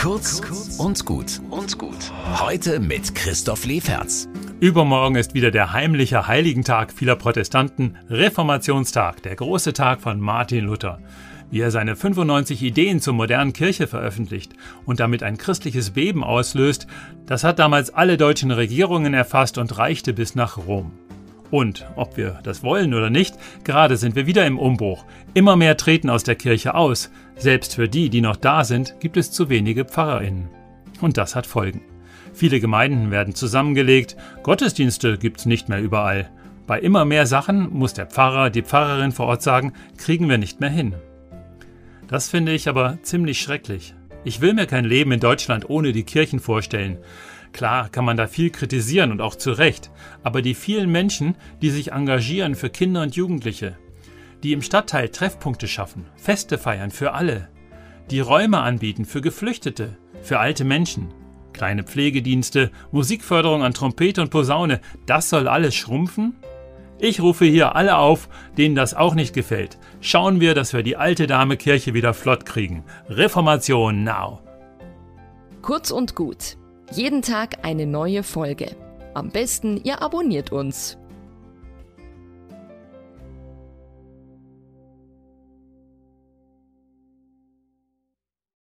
Kurz und gut und gut. Heute mit Christoph Leferz. Übermorgen ist wieder der heimliche Heiligentag vieler Protestanten, Reformationstag, der große Tag von Martin Luther. Wie er seine 95 Ideen zur modernen Kirche veröffentlicht und damit ein christliches Beben auslöst, das hat damals alle deutschen Regierungen erfasst und reichte bis nach Rom. Und, ob wir das wollen oder nicht, gerade sind wir wieder im Umbruch. Immer mehr treten aus der Kirche aus. Selbst für die, die noch da sind, gibt es zu wenige Pfarrerinnen. Und das hat Folgen. Viele Gemeinden werden zusammengelegt, Gottesdienste gibt's nicht mehr überall. Bei immer mehr Sachen muss der Pfarrer, die Pfarrerin vor Ort sagen, kriegen wir nicht mehr hin. Das finde ich aber ziemlich schrecklich. Ich will mir kein Leben in Deutschland ohne die Kirchen vorstellen. Klar kann man da viel kritisieren und auch zu Recht, aber die vielen Menschen, die sich engagieren für Kinder und Jugendliche, die im Stadtteil Treffpunkte schaffen, Feste feiern für alle, die Räume anbieten für Geflüchtete, für alte Menschen, kleine Pflegedienste, Musikförderung an Trompete und Posaune, das soll alles schrumpfen? Ich rufe hier alle auf, denen das auch nicht gefällt. Schauen wir, dass wir die alte Dame Kirche wieder flott kriegen. Reformation now! Kurz und gut jeden Tag eine neue Folge. Am besten, ihr abonniert uns.